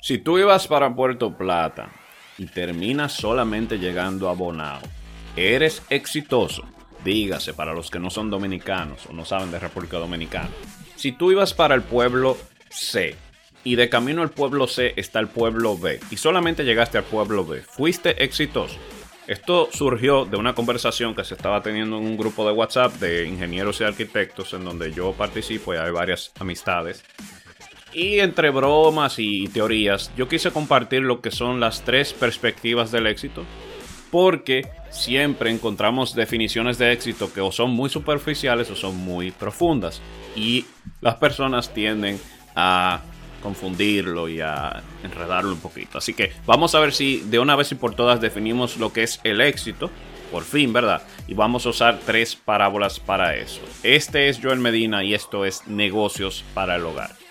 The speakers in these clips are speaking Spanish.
Si tú ibas para Puerto Plata y terminas solamente llegando a Bonao, eres exitoso. Dígase para los que no son dominicanos o no saben de República Dominicana. Si tú ibas para el pueblo C y de camino al pueblo C está el pueblo B y solamente llegaste al pueblo B, fuiste exitoso. Esto surgió de una conversación que se estaba teniendo en un grupo de WhatsApp de ingenieros y arquitectos en donde yo participo y hay varias amistades. Y entre bromas y teorías, yo quise compartir lo que son las tres perspectivas del éxito, porque siempre encontramos definiciones de éxito que o son muy superficiales o son muy profundas. Y las personas tienden a confundirlo y a enredarlo un poquito. Así que vamos a ver si de una vez y por todas definimos lo que es el éxito. Por fin, ¿verdad? Y vamos a usar tres parábolas para eso. Este es Joel Medina y esto es negocios para el hogar.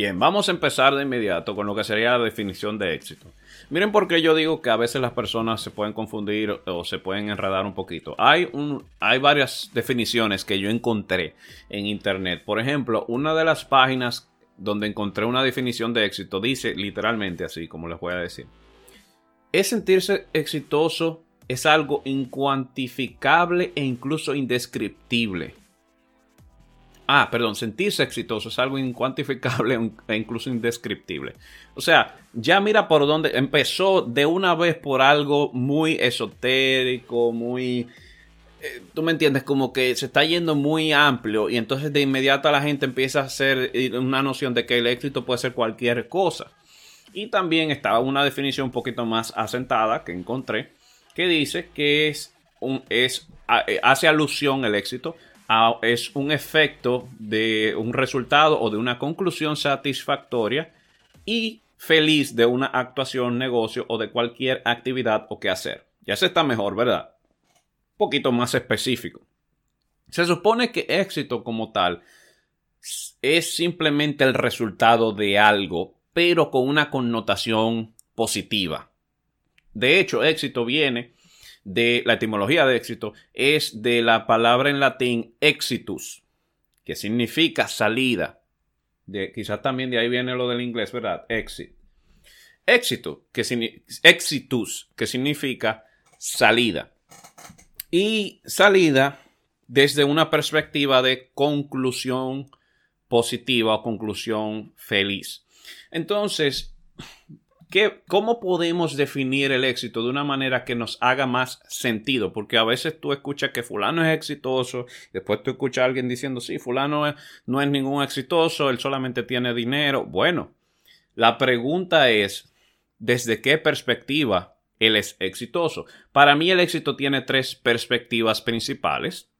Bien, vamos a empezar de inmediato con lo que sería la definición de éxito. Miren por qué yo digo que a veces las personas se pueden confundir o se pueden enredar un poquito. Hay, un, hay varias definiciones que yo encontré en internet. Por ejemplo, una de las páginas donde encontré una definición de éxito dice literalmente así, como les voy a decir. Es sentirse exitoso es algo incuantificable e incluso indescriptible. Ah, perdón, sentirse exitoso es algo incuantificable e incluso indescriptible. O sea, ya mira por dónde empezó de una vez por algo muy esotérico, muy... Eh, tú me entiendes, como que se está yendo muy amplio y entonces de inmediato la gente empieza a hacer eh, una noción de que el éxito puede ser cualquier cosa. Y también estaba una definición un poquito más asentada que encontré que dice que es un, es, eh, hace alusión el éxito es un efecto de un resultado o de una conclusión satisfactoria y feliz de una actuación, negocio o de cualquier actividad o quehacer. Ya se está mejor, ¿verdad? Un poquito más específico. Se supone que éxito como tal es simplemente el resultado de algo, pero con una connotación positiva. De hecho, éxito viene de la etimología de éxito es de la palabra en latín exitus, que significa salida. De, quizás también de ahí viene lo del inglés, ¿verdad? Exit. Éxito, que exitus, que significa salida. Y salida desde una perspectiva de conclusión positiva o conclusión feliz. Entonces, ¿Cómo podemos definir el éxito de una manera que nos haga más sentido? Porque a veces tú escuchas que fulano es exitoso, después tú escuchas a alguien diciendo, sí, fulano no es ningún exitoso, él solamente tiene dinero. Bueno, la pregunta es, ¿desde qué perspectiva él es exitoso? Para mí el éxito tiene tres perspectivas principales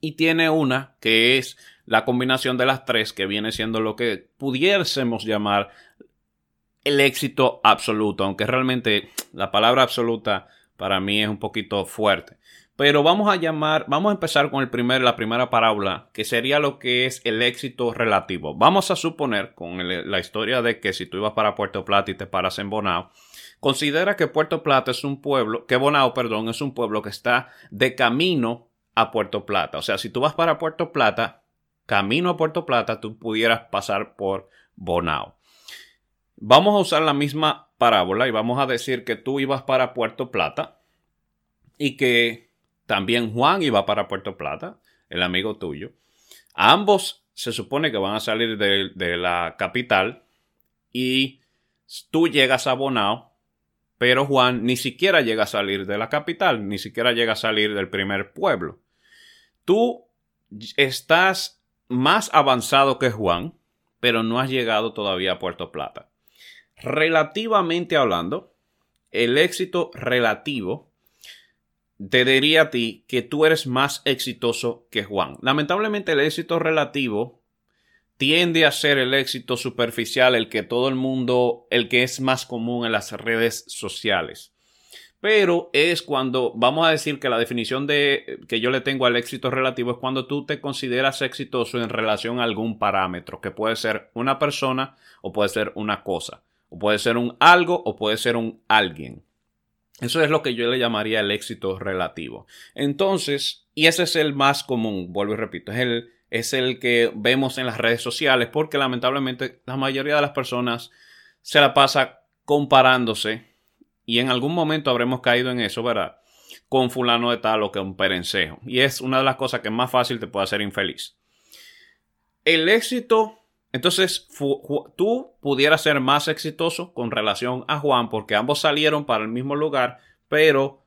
y tiene una que es la combinación de las tres que viene siendo lo que pudiésemos llamar el éxito absoluto, aunque realmente la palabra absoluta para mí es un poquito fuerte. Pero vamos a llamar, vamos a empezar con el primer, la primera parábola, que sería lo que es el éxito relativo. Vamos a suponer, con la historia de que si tú ibas para Puerto Plata y te paras en Bonao, considera que Puerto Plata es un pueblo, que Bonao, perdón, es un pueblo que está de camino a Puerto Plata. O sea, si tú vas para Puerto Plata, camino a Puerto Plata, tú pudieras pasar por Bonao. Vamos a usar la misma parábola y vamos a decir que tú ibas para Puerto Plata y que también Juan iba para Puerto Plata, el amigo tuyo. Ambos se supone que van a salir de, la capital y tú llegas a Bonao, pero Juan ni siquiera llega a salir de la capital, ni siquiera llega a salir del primer pueblo. Tú estás más avanzado que Juan, pero no has llegado todavía a Puerto Plata. Relativamente hablando, el éxito relativo te diría a ti que tú eres más exitoso que Juan. Lamentablemente el éxito relativo tiende a ser el éxito superficial, el que todo el mundo, el que es más común en las redes sociales. Pero es cuando, vamos a decir que la definición de, que yo le tengo al éxito relativo es cuando tú te consideras exitoso en relación a algún parámetro, que puede ser una persona o puede ser una cosa puede ser un algo o puede ser un alguien. Eso es lo que yo le llamaría el éxito relativo. Entonces, y ese es el más común, vuelvo y repito, es el es el que vemos en las redes sociales, porque lamentablemente la mayoría de las personas se la pasa comparándose y en algún momento habremos caído en eso, ¿verdad? Con fulano de tal o un perencejo. Y es una de las cosas que más fácil te puede hacer infeliz. El éxito, entonces tú pudieras ser más exitoso con relación a Juan porque ambos salieron para el mismo lugar, pero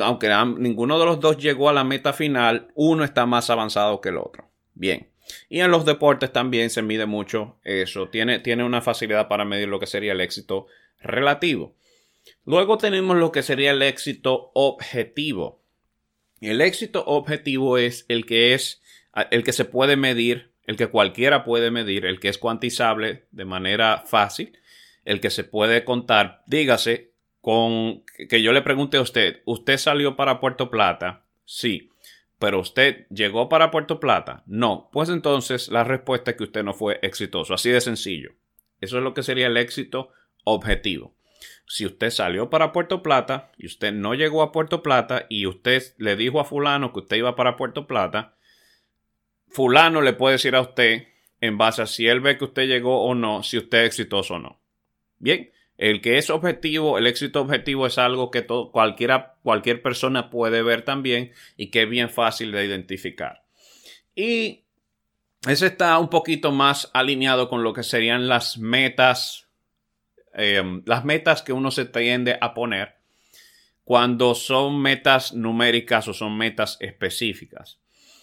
aunque ninguno de los dos llegó a la meta final, uno está más avanzado que el otro. Bien. Y en los deportes también se mide mucho eso. Tiene, tiene una facilidad para medir lo que sería el éxito relativo. Luego tenemos lo que sería el éxito objetivo. El éxito objetivo es el que es el que se puede medir, el que cualquiera puede medir, el que es cuantizable de manera fácil, el que se puede contar. Dígase con que yo le pregunte a usted, ¿usted salió para Puerto Plata? Sí. Pero usted llegó para Puerto Plata? No. Pues entonces la respuesta es que usted no fue exitoso. Así de sencillo. Eso es lo que sería el éxito objetivo. Si usted salió para Puerto Plata y usted no llegó a Puerto Plata y usted le dijo a fulano que usted iba para Puerto Plata, fulano le puede decir a usted en base a si él ve que usted llegó o no, si usted es exitoso o no. Bien, el que es objetivo, el éxito objetivo es algo que cualquiera, cualquier persona puede ver también y que es bien fácil de identificar. Y ese está un poquito más alineado con lo que serían las metas Em, las metas que uno se tiende a poner cuando son metas numéricas o son metas específicas.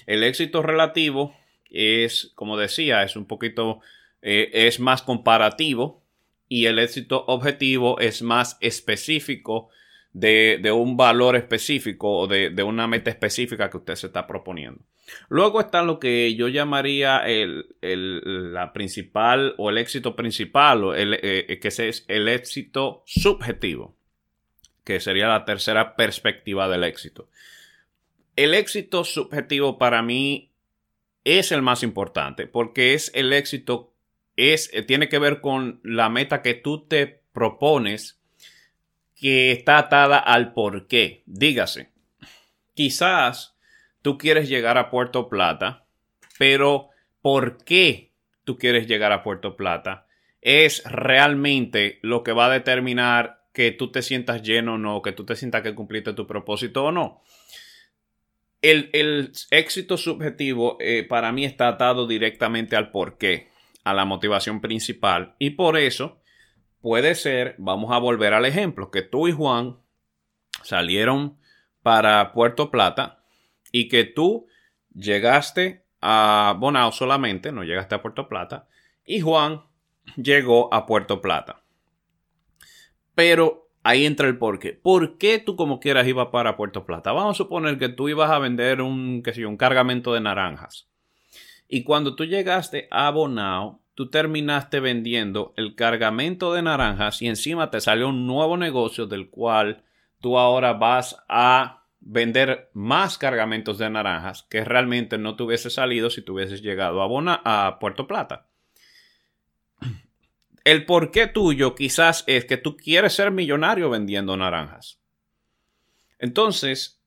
El éxito relativo es, como decía, es un poquito, eh, es más comparativo y el éxito objetivo es más específico de, un valor específico o de, una meta específica que usted se está proponiendo. Luego está lo que yo llamaría el, la principal o el éxito principal, o el, eh, que es el éxito subjetivo, que sería la tercera perspectiva del éxito. El éxito subjetivo para mí es el más importante porque es el éxito, es, tiene que ver con la meta que tú te propones que está atada al por qué. Dígase, quizás tú quieres llegar a Puerto Plata, pero ¿por qué tú quieres llegar a Puerto Plata? Es realmente lo que va a determinar que tú te sientas lleno o no, que tú te sientas que cumpliste tu propósito o no. El, éxito subjetivo eh, para mí está atado directamente al por qué, a la motivación principal. Y por eso puede ser, vamos a volver al ejemplo, que tú y Juan salieron para Puerto Plata y que tú llegaste a Bonao solamente, no llegaste a Puerto Plata, y Juan llegó a Puerto Plata. Pero ahí entra el porqué. ¿Por qué tú como quieras ibas para Puerto Plata? Vamos a suponer que tú ibas a vender un, un cargamento de naranjas. Y cuando tú llegaste a Bonao, tú terminaste vendiendo el cargamento de naranjas y encima te salió un nuevo negocio del cual tú ahora vas a vender más cargamentos de naranjas que realmente no te hubiese salido si tú hubieses llegado a, Bona, a Puerto Plata. El porqué tuyo quizás es que tú quieres ser millonario vendiendo naranjas. Entonces,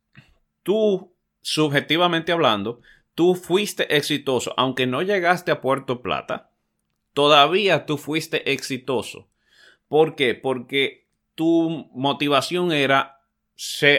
tú, subjetivamente hablando, tú fuiste exitoso, aunque no llegaste a Puerto Plata, todavía tú fuiste exitoso. ¿Por qué? Porque tu motivación era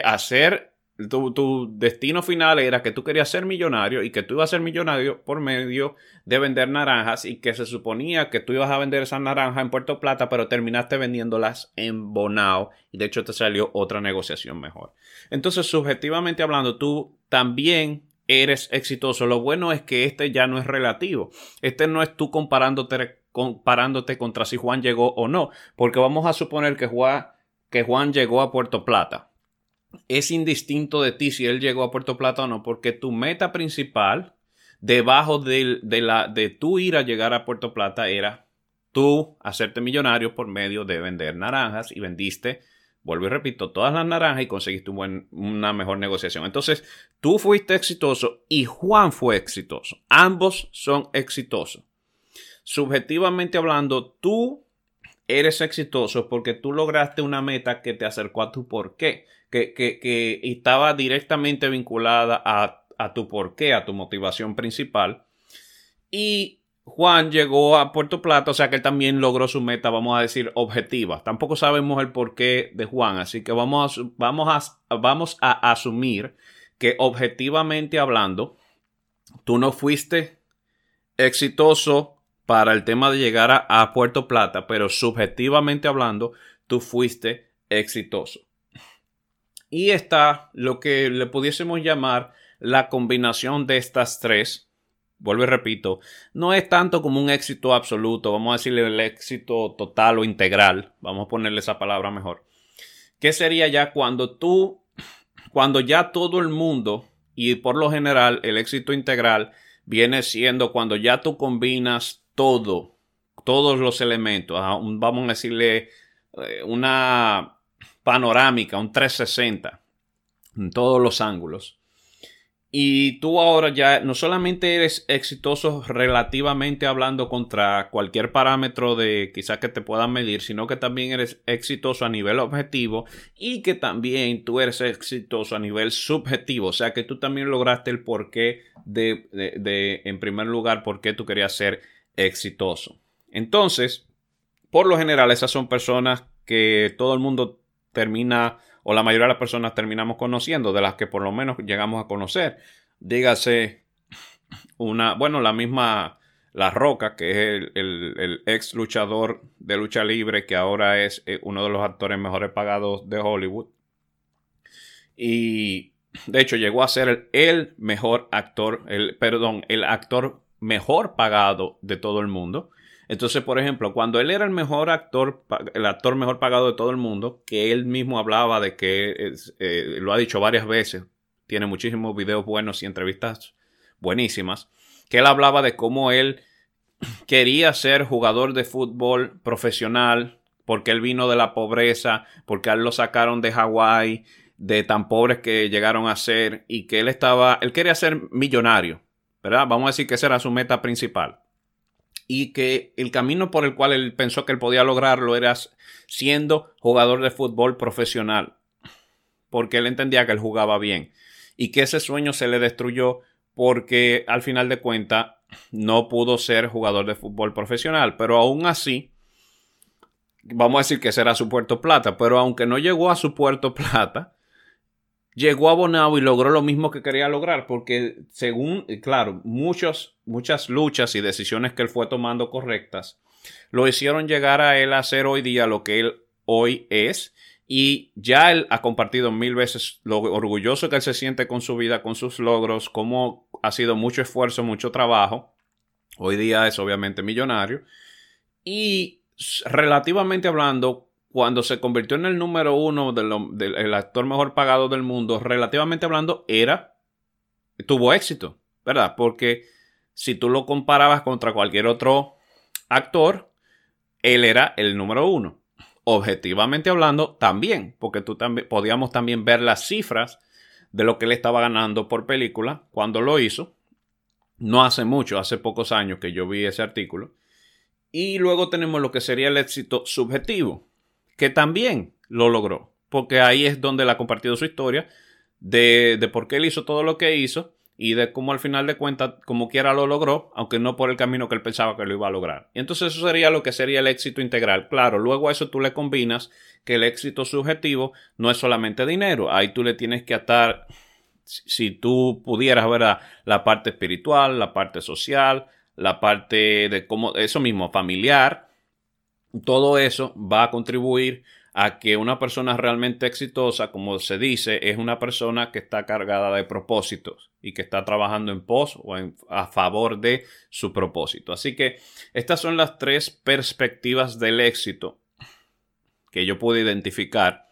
hacer, tu, destino final era que tú querías ser millonario y que tú ibas a ser millonario por medio de vender naranjas y que se suponía que tú ibas a vender esas naranjas en Puerto Plata, pero terminaste vendiéndolas en Bonao y de hecho te salió otra negociación mejor. Entonces, subjetivamente hablando, tú también eres exitoso. Lo bueno es que este ya no es relativo. Este no es tú comparándote, comparándote contra si Juan llegó o no. Porque vamos a suponer que Juan, que Juan llegó a Puerto Plata. Es indistinto de ti si él llegó a Puerto Plata o no, porque tu meta principal, debajo de, la, de tu ir a llegar a Puerto Plata, era tú hacerte millonario por medio de vender naranjas y vendiste vuelvo y repito, todas las naranjas y conseguiste una mejor negociación. Entonces, tú fuiste exitoso y Juan fue exitoso. Ambos son exitosos. Subjetivamente hablando, tú eres exitoso porque tú lograste una meta que te acercó a tu porqué, que, estaba directamente vinculada a, tu porqué, a tu motivación principal. Y Juan llegó a Puerto Plata, o sea que él también logró su meta, vamos a decir, objetiva. Tampoco sabemos el porqué de Juan, así que vamos a, vamos a, vamos a asumir que objetivamente hablando, tú no fuiste exitoso para el tema de llegar a Puerto Plata, pero subjetivamente hablando, tú fuiste exitoso. Y está lo que le pudiésemos llamar la combinación de estas tres. Vuelvo y repito, no es tanto como un éxito absoluto, vamos a decirle el éxito total o integral, vamos a ponerle esa palabra mejor. ¿Qué sería ya cuando tú, cuando ya todo el mundo, y por lo general el éxito integral viene siendo cuando ya tú combinas todo, todos los elementos, vamos a decirle eh, una panorámica, un 360 en todos los ángulos. Y tú ahora ya no solamente eres exitoso relativamente hablando contra cualquier parámetro de quizás que te puedan medir, sino que también eres exitoso a nivel objetivo y que también tú eres exitoso a nivel subjetivo. O sea que tú también lograste el porqué de, de, de en primer lugar, por qué tú querías ser exitoso. Entonces, por lo general, esas son personas que todo el mundo termina, o la mayoría de las personas terminamos conociendo, de las que por lo menos llegamos a conocer. Dígase una, bueno, la misma La Roca, que es el, ex luchador de lucha libre, que ahora es eh, uno de los actores mejores pagados de Hollywood. Y de hecho llegó a ser el, el mejor actor, el, perdón, el actor mejor pagado de todo el mundo. Entonces, por ejemplo, cuando él era el mejor actor, el actor mejor pagado de todo el mundo, que él mismo hablaba de que eh, lo ha dicho varias veces, tiene muchísimos videos buenos y entrevistas buenísimas, que él hablaba de cómo él quería ser jugador de fútbol profesional, porque él vino de la pobreza, porque él lo sacaron de Hawái, de tan pobres que llegaron a ser, y que él estaba, él quería ser millonario, ¿verdad? Vamos a decir que esa era su meta principal. Y que el camino por el cual él pensó que él podía lograrlo era siendo jugador de fútbol profesional. Porque él entendía que él jugaba bien. Y que ese sueño se le destruyó porque al final de cuentas no pudo ser jugador de fútbol profesional. Pero aún así, vamos a decir que será su puerto plata. Pero aunque no llegó a su puerto plata, llegó a Bonao y logró lo mismo que quería lograr, porque según, claro, muchos, muchas luchas y decisiones que él fue tomando correctas, lo hicieron llegar a él a ser hoy día lo que él hoy es. Y ya él ha compartido mil veces lo orgulloso que él se siente con su vida, con sus logros, cómo ha sido mucho esfuerzo, mucho trabajo. Hoy día es obviamente millonario. Y relativamente hablando, cuando se convirtió en el número uno del, actor mejor pagado del mundo, relativamente hablando, era, tuvo éxito, ¿verdad? Porque si tú lo comparabas contra cualquier otro actor, él era el número uno. Objetivamente hablando, también, porque tú también, podíamos también ver las cifras de lo que él estaba ganando por película cuando lo hizo. No hace mucho, hace pocos años que yo vi ese artículo. Y luego tenemos lo que sería el éxito subjetivo que también lo logró, porque ahí es donde él ha compartido su historia de, de por qué él hizo todo lo que hizo y de cómo al final de cuentas, como quiera lo logró, aunque no por el camino que él pensaba que lo iba a lograr. Y entonces eso sería lo que sería el éxito integral. Claro, luego a eso tú le combinas que el éxito subjetivo no es solamente dinero, ahí tú le tienes que atar, si tú pudieras ver la parte espiritual, la parte social, la parte de cómo, eso mismo, familiar, todo eso va a contribuir a que una persona realmente exitosa, como se dice, es una persona que está cargada de propósitos y que está trabajando en pos o a favor de su propósito. Así que estas son las tres perspectivas del éxito que yo pude identificar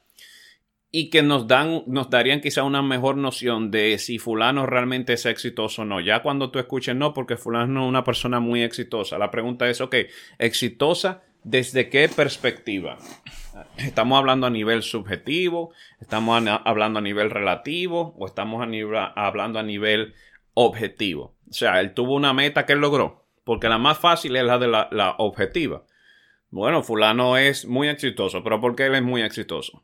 y que nos dan, nos darían quizá una mejor noción de si fulano realmente es exitoso o no. Ya cuando tú escuches no, porque fulano es una persona muy exitosa. La pregunta es, ok, exitosa ¿Desde qué perspectiva? ¿Estamos hablando a nivel subjetivo? ¿Estamos hablando a nivel relativo? ¿O estamos hablando a nivel objetivo? O sea, él tuvo una meta que él logró. Porque la más fácil es la de la, objetiva. Bueno, fulano es muy exitoso, pero ¿por qué él es muy exitoso?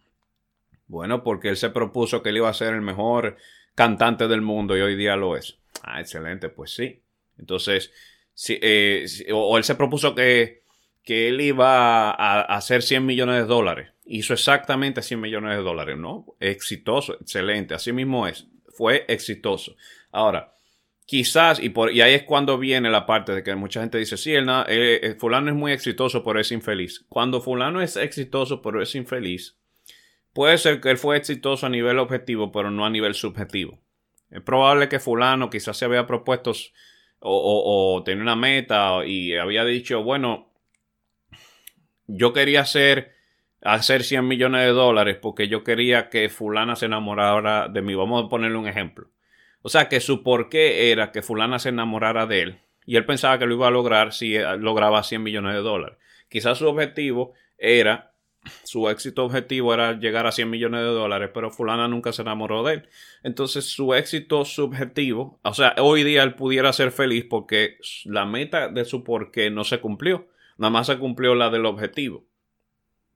Bueno, porque él se propuso que él iba a ser el mejor cantante del mundo y hoy día lo es. Ah, excelente, pues sí. Entonces, eh, o, él se propuso que, que él iba a, hacer 100 millones de dólares. Hizo exactamente 100 millones de dólares, ¿no? Exitoso, excelente, así mismo es. Fue exitoso. Ahora, quizás, y, por, y ahí es cuando viene la parte de que mucha gente dice, sí, el, el, fulano es muy exitoso, pero es infeliz. Cuando fulano es exitoso, pero es infeliz, puede ser que él fue exitoso a nivel objetivo, pero no a nivel subjetivo. Es probable que fulano quizás se había propuesto o, o, tenía una meta y había dicho, bueno, yo quería hacer, hacer 100 millones de dólares porque yo quería que fulana se enamorara de mí. Vamos a ponerle un ejemplo. O sea, que su porqué era que fulana se enamorara de él. Y él pensaba que lo iba a lograr si lograba 100 millones de dólares. Quizás su objetivo era su éxito objetivo era llegar a 100 millones de dólares, pero fulana nunca se enamoró de él. Entonces su éxito subjetivo, o sea, hoy día él pudiera ser feliz porque la meta de su porqué no se cumplió, nada más se cumplió la del objetivo.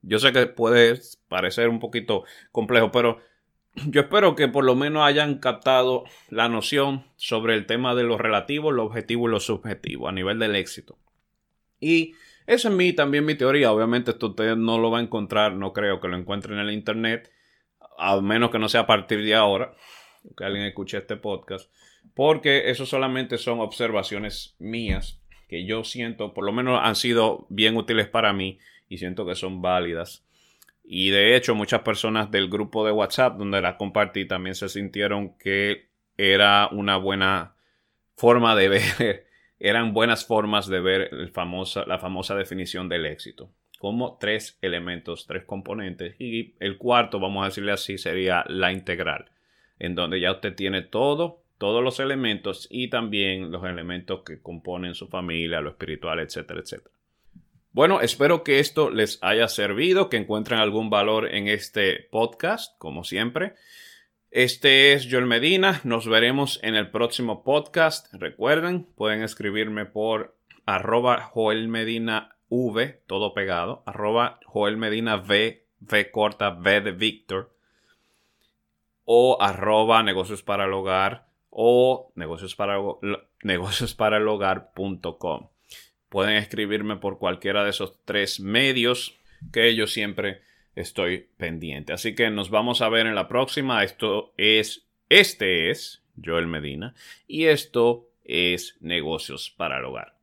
Yo sé que puede parecer un poquito complejo, pero yo espero que por lo menos hayan captado la noción sobre el tema de lo relativo, lo objetivo y lo subjetivo a nivel del éxito. Y esa es mi, también mi teoría. Obviamente esto usted no lo va a encontrar, no creo que lo encuentre en el Internet, a menos que no sea a partir de ahora, que alguien escuche este podcast, porque eso solamente son observaciones mías que yo siento, por lo menos han sido bien útiles para mí y siento que son válidas. Y de hecho muchas personas del grupo de WhatsApp donde las compartí también se sintieron que era una buena forma de ver eran buenas formas de ver la famosa definición del éxito, como tres elementos, tres componentes, y el cuarto, vamos a decirle así, sería la integral, en donde ya usted tiene todo, todos los elementos y también los elementos que componen su familia, lo espiritual, etcétera, etcétera. Bueno, espero que esto les haya servido, que encuentren algún valor en este podcast, como siempre. Este es Joel Medina. Nos veremos en el próximo podcast. Recuerden, pueden escribirme por arroba Joel Medina V, todo pegado, arroba Joel Medina V, V corta, V de Víctor, o arroba negocios para el hogar o negocios. Pueden escribirme por cualquiera de esos tres medios que yo siempre estoy pendiente. Así que nos vamos a ver en la próxima. Esto es, este es Joel Medina y esto es negocios para el hogar.